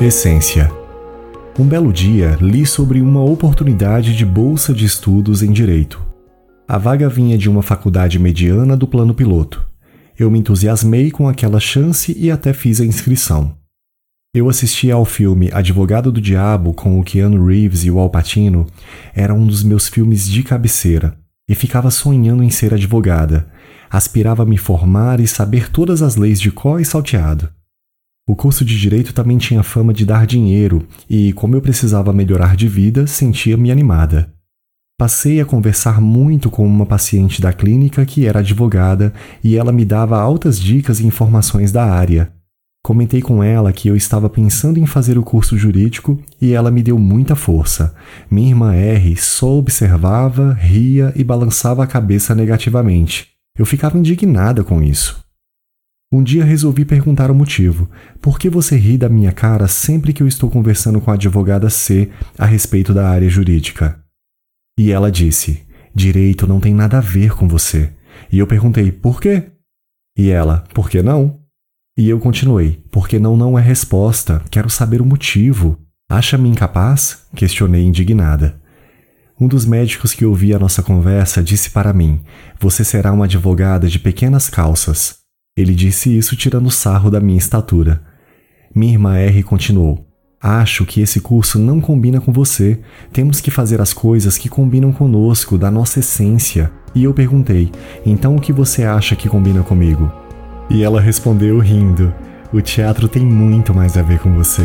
Essência. Um belo dia li sobre uma oportunidade de bolsa de estudos em direito. A vaga vinha de uma faculdade mediana do plano piloto. Eu me entusiasmei com aquela chance e até fiz a inscrição. Eu assisti ao filme Advogado do Diabo com o Keanu Reeves e o Al Pacino, era um dos meus filmes de cabeceira, e ficava sonhando em ser advogada. Aspirava a me formar e saber todas as leis de có e salteado. O curso de direito também tinha fama de dar dinheiro, e como eu precisava melhorar de vida, sentia-me animada. Passei a conversar muito com uma paciente da clínica que era advogada e ela me dava altas dicas e informações da área. Comentei com ela que eu estava pensando em fazer o curso jurídico e ela me deu muita força. Minha irmã R só observava, ria e balançava a cabeça negativamente. Eu ficava indignada com isso. Um dia resolvi perguntar o motivo. Por que você ri da minha cara sempre que eu estou conversando com a advogada C a respeito da área jurídica? E ela disse: Direito não tem nada a ver com você. E eu perguntei: Por quê? E ela: Por que não? E eu continuei: Porque não não é resposta. Quero saber o motivo. Acha-me incapaz? Questionei indignada. Um dos médicos que ouvia a nossa conversa disse para mim: Você será uma advogada de pequenas calças. Ele disse isso tirando sarro da minha estatura. Minha irmã R continuou: Acho que esse curso não combina com você. Temos que fazer as coisas que combinam conosco, da nossa essência. E eu perguntei: Então o que você acha que combina comigo? E ela respondeu rindo: O teatro tem muito mais a ver com você.